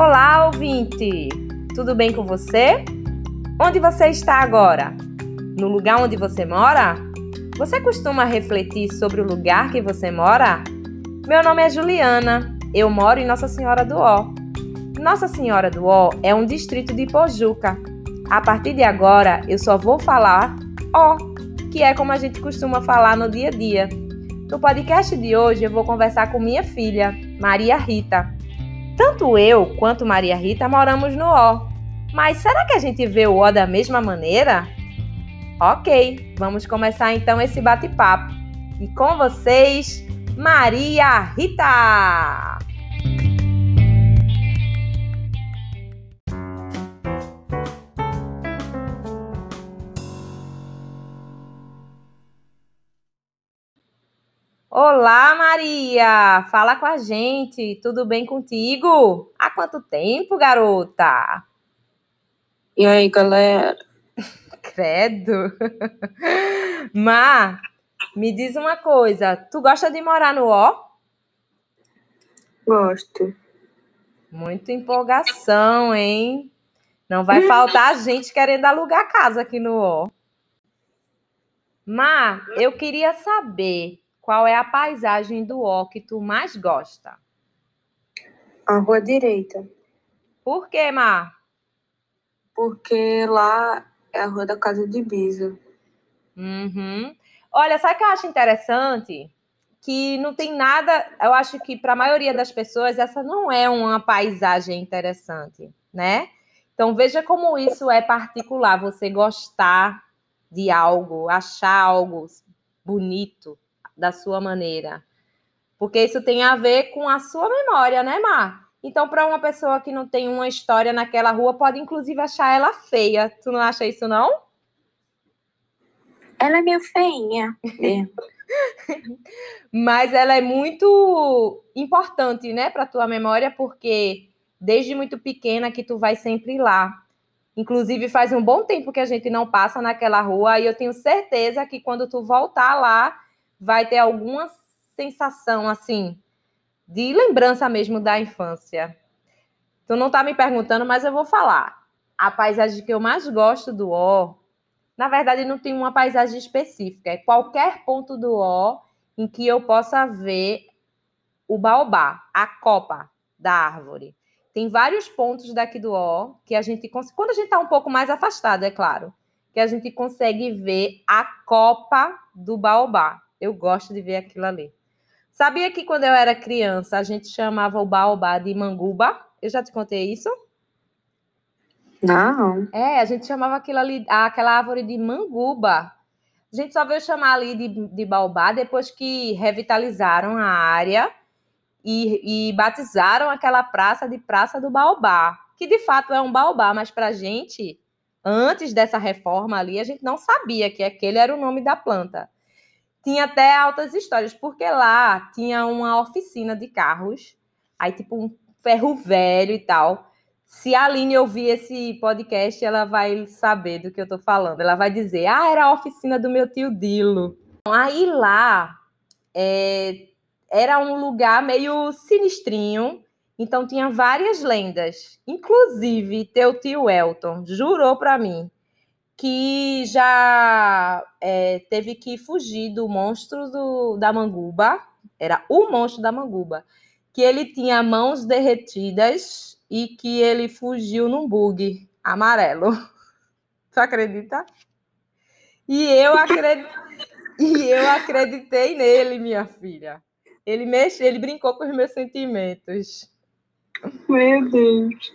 Olá, ouvinte! Tudo bem com você? Onde você está agora? No lugar onde você mora? Você costuma refletir sobre o lugar que você mora? Meu nome é Juliana, eu moro em Nossa Senhora do Ó. Nossa Senhora do Ó é um distrito de Pojuca. A partir de agora, eu só vou falar Ó, que é como a gente costuma falar no dia a dia. No podcast de hoje, eu vou conversar com minha filha, Maria Rita. Tanto eu quanto Maria Rita moramos no O. Mas será que a gente vê o O da mesma maneira? Ok, vamos começar então esse bate-papo. E com vocês, Maria Rita! Olá, Maria! Fala com a gente, tudo bem contigo? Há quanto tempo, garota? E aí, galera? Credo! Má, me diz uma coisa, tu gosta de morar no O? Gosto. Muita empolgação, hein? Não vai faltar gente querendo alugar casa aqui no O. Má, eu queria saber qual é a paisagem do O que tu mais gosta? A rua direita. Por quê, Má? Porque lá é a rua da casa de Bisa. Uhum. Olha, sabe o que eu acho interessante? Que não tem nada. Eu acho que para a maioria das pessoas essa não é uma paisagem interessante, né? Então veja como isso é particular. Você gostar de algo, achar algo bonito, da sua maneira. Porque isso tem a ver com a sua memória, né, Mar? Então, para uma pessoa que não tem uma história naquela rua, pode inclusive achar ela feia. Tu não acha isso, não? Ela é meio feinha. É. Mas ela é muito importante, né, para tua memória, porque desde muito pequena que tu vai sempre lá. Inclusive, faz um bom tempo que a gente não passa naquela rua, e eu tenho certeza que quando tu voltar lá, vai ter alguma sensação assim de lembrança mesmo da infância. Tu não tá me perguntando, mas eu vou falar. A paisagem que eu mais gosto do O, na verdade, não tem uma paisagem específica. É qualquer ponto do O em que eu possa ver o baobá, a copa da árvore. Tem vários pontos daqui do O que a gente quando a gente está um pouco mais afastado, é claro, que a gente consegue ver a copa do baobá. Eu gosto de ver aquilo ali. Sabia que quando eu era criança a gente chamava o baobá de manguba? Eu já te contei isso? Não. É, a gente chamava aquilo ali, aquela árvore de manguba. A gente só veio chamar ali de, de baobá depois que revitalizaram a área e, e batizaram aquela praça de Praça do Baobá, que de fato é um baobá, mas para a gente, antes dessa reforma ali, a gente não sabia que aquele era o nome da planta tinha até altas histórias, porque lá tinha uma oficina de carros, aí tipo um ferro velho e tal. Se a Aline ouvir esse podcast, ela vai saber do que eu tô falando. Ela vai dizer, ah, era a oficina do meu tio Dilo. Aí lá é, era um lugar meio sinistrinho, então tinha várias lendas. Inclusive, teu tio Elton jurou para mim que já é, teve que fugir do monstro do, da Manguba, era o monstro da Manguba, que ele tinha mãos derretidas e que ele fugiu num bug amarelo. Tu acredita? E eu, acred... e eu acreditei nele, minha filha. Ele mexeu, ele brincou com os meus sentimentos. Meu Deus.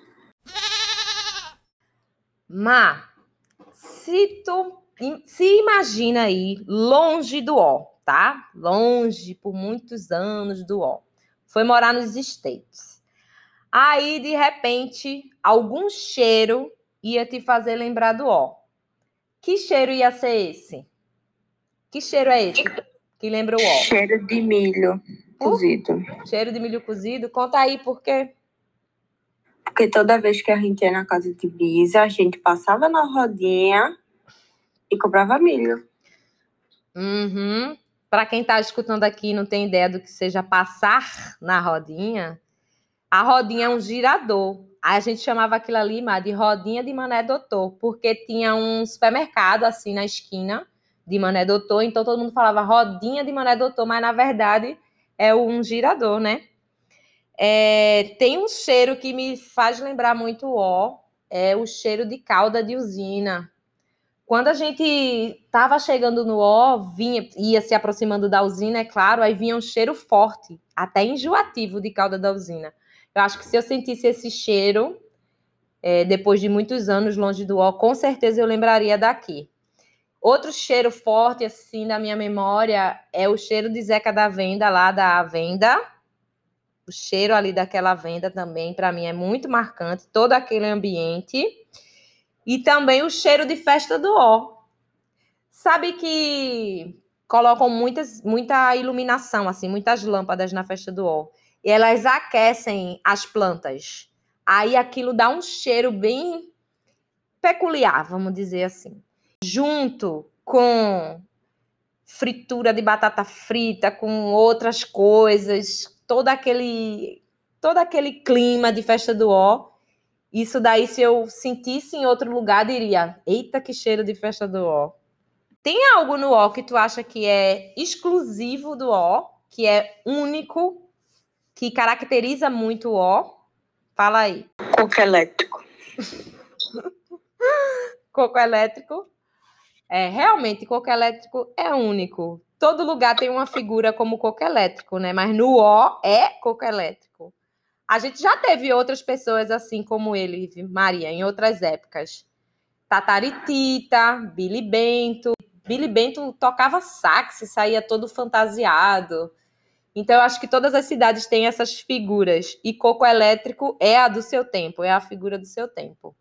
Má, se tu se imagina aí longe do O, tá? Longe por muitos anos do O. Foi morar nos States. Aí, de repente, algum cheiro ia te fazer lembrar do O. Que cheiro ia ser esse? Que cheiro é esse que lembra o O? Cheiro de milho cozido. Uh, cheiro de milho cozido? Conta aí por quê? Porque toda vez que a gente ia na casa de Bisa, a gente passava na rodinha e comprava milho. Uhum. Para quem está escutando aqui e não tem ideia do que seja passar na rodinha, a rodinha é um girador. a gente chamava aquilo ali, Má, de rodinha de Mané Doutor, porque tinha um supermercado assim na esquina de Mané Doutor, então todo mundo falava rodinha de Mané Doutor, mas na verdade é um girador, né? É, tem um cheiro que me faz lembrar muito o ó, é o cheiro de calda de usina. Quando a gente estava chegando no ó, vinha, ia se aproximando da usina, é claro, aí vinha um cheiro forte, até enjoativo de calda da usina. Eu acho que se eu sentisse esse cheiro, é, depois de muitos anos longe do ó, com certeza eu lembraria daqui. Outro cheiro forte, assim, da minha memória é o cheiro de Zeca da Venda, lá da Venda. O cheiro ali daquela venda também, para mim, é muito marcante, todo aquele ambiente. E também o cheiro de festa do ó. Sabe que colocam muitas, muita iluminação, assim, muitas lâmpadas na festa do ó e elas aquecem as plantas. Aí aquilo dá um cheiro bem peculiar, vamos dizer assim. Junto com fritura de batata frita, com outras coisas, todo aquele todo aquele clima de festa do ó. Isso daí, se eu sentisse em outro lugar, diria: Eita, que cheiro de festa do ó. Tem algo no ó que tu acha que é exclusivo do ó, que é único que caracteriza muito o O? Fala aí. Coco elétrico. coco elétrico. É, realmente, coco elétrico é único. Todo lugar tem uma figura como coco elétrico, né? Mas no O é coco elétrico. A gente já teve outras pessoas assim como ele, Maria, em outras épocas. Tataritita, Billy Bento. Billy Bento tocava sax, saía todo fantasiado. Então, eu acho que todas as cidades têm essas figuras. E coco elétrico é a do seu tempo, é a figura do seu tempo.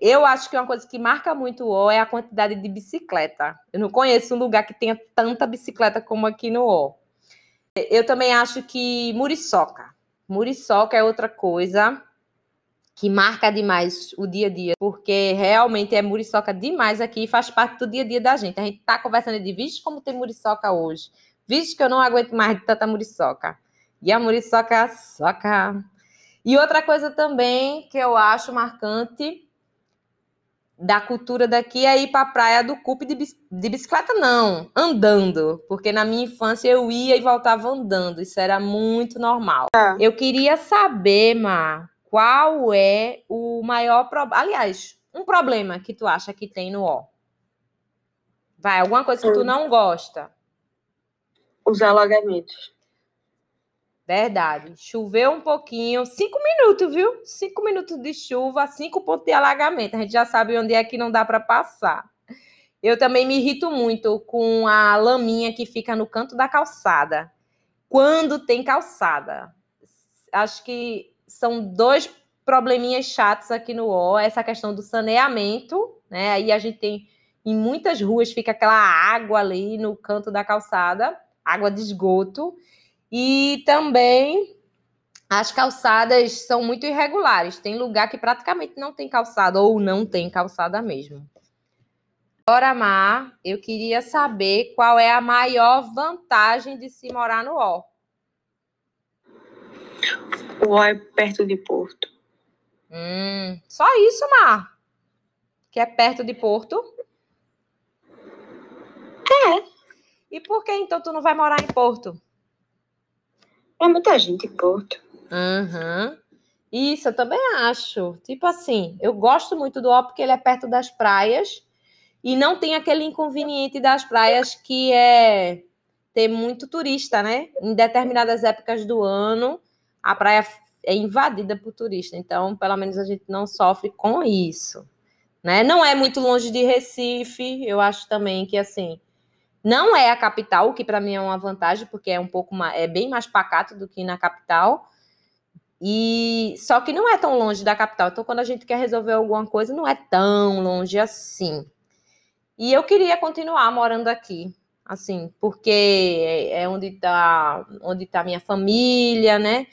Eu acho que uma coisa que marca muito o é a quantidade de bicicleta. Eu não conheço um lugar que tenha tanta bicicleta como aqui no O. Eu também acho que Muriçoca. Muriçoca é outra coisa que marca demais o dia a dia, porque realmente é muriçoca demais aqui e faz parte do dia a dia da gente. A gente tá conversando de vixe como tem muriçoca hoje visto que eu não aguento mais de tanta muriçoca. E a muriçoca soca. E outra coisa também que eu acho marcante da cultura daqui é ir para a praia do Cupe de, de bicicleta, não, andando. Porque na minha infância eu ia e voltava andando. Isso era muito normal. É. Eu queria saber, Mar, qual é o maior problema. Aliás, um problema que tu acha que tem no O. Vai, alguma coisa que tu não gosta os alagamentos. Verdade. Choveu um pouquinho, cinco minutos, viu? Cinco minutos de chuva, cinco pontos de alagamento. A gente já sabe onde é que não dá para passar. Eu também me irrito muito com a laminha que fica no canto da calçada. Quando tem calçada. Acho que são dois probleminhas chatos aqui no O, essa questão do saneamento, né? Aí a gente tem em muitas ruas fica aquela água ali no canto da calçada água de esgoto. E também as calçadas são muito irregulares. Tem lugar que praticamente não tem calçada ou não tem calçada mesmo. Agora, Mar, eu queria saber qual é a maior vantagem de se morar no O. O O é perto de Porto. Hum, só isso, Mar? Que é perto de Porto? É. E por que então tu não vai morar em Porto? É muita gente Porto. Uhum. Isso, eu também acho. Tipo assim, eu gosto muito do O porque ele é perto das praias e não tem aquele inconveniente das praias que é ter muito turista, né? Em determinadas épocas do ano, a praia é invadida por turista. Então, pelo menos a gente não sofre com isso, né? Não é muito longe de Recife, eu acho também que assim, não é a capital, o que para mim é uma vantagem, porque é um pouco mais, é bem mais pacato do que na capital. E só que não é tão longe da capital. Então, quando a gente quer resolver alguma coisa, não é tão longe assim. E eu queria continuar morando aqui, assim, porque é onde está onde tá minha família, né?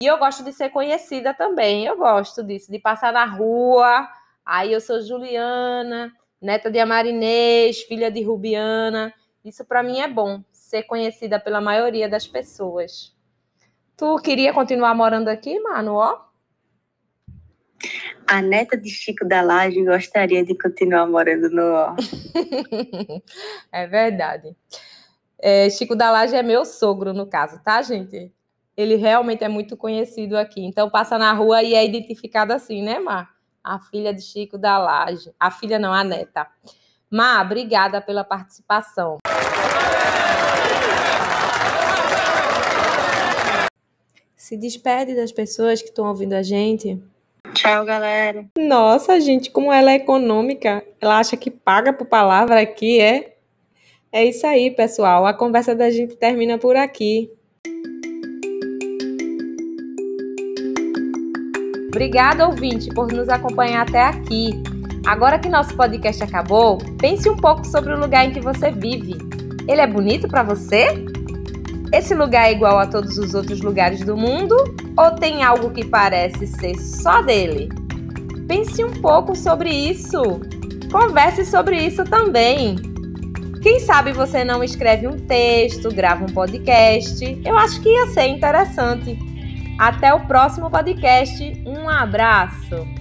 E eu gosto de ser conhecida também. Eu gosto disso, de passar na rua. Aí eu sou Juliana, neta de Amarinês, filha de Rubiana. Isso para mim é bom, ser conhecida pela maioria das pessoas. Tu queria continuar morando aqui, Manu? Ó? a neta de Chico da Laje gostaria de continuar morando no é verdade. É, Chico da Laje é meu sogro, no caso, tá, gente? Ele realmente é muito conhecido aqui. Então, passa na rua e é identificado assim, né, Mar? A filha de Chico da Laje. A filha não, a neta. Mar, obrigada pela participação. Se despede das pessoas que estão ouvindo a gente. Tchau, galera. Nossa, gente, como ela é econômica. Ela acha que paga por palavra aqui, é? É isso aí, pessoal. A conversa da gente termina por aqui. Obrigada, ouvinte, por nos acompanhar até aqui. Agora que nosso podcast acabou, pense um pouco sobre o lugar em que você vive. Ele é bonito para você? Esse lugar é igual a todos os outros lugares do mundo ou tem algo que parece ser só dele? Pense um pouco sobre isso. Converse sobre isso também. Quem sabe você não escreve um texto, grava um podcast? Eu acho que ia ser interessante. Até o próximo podcast. Um abraço.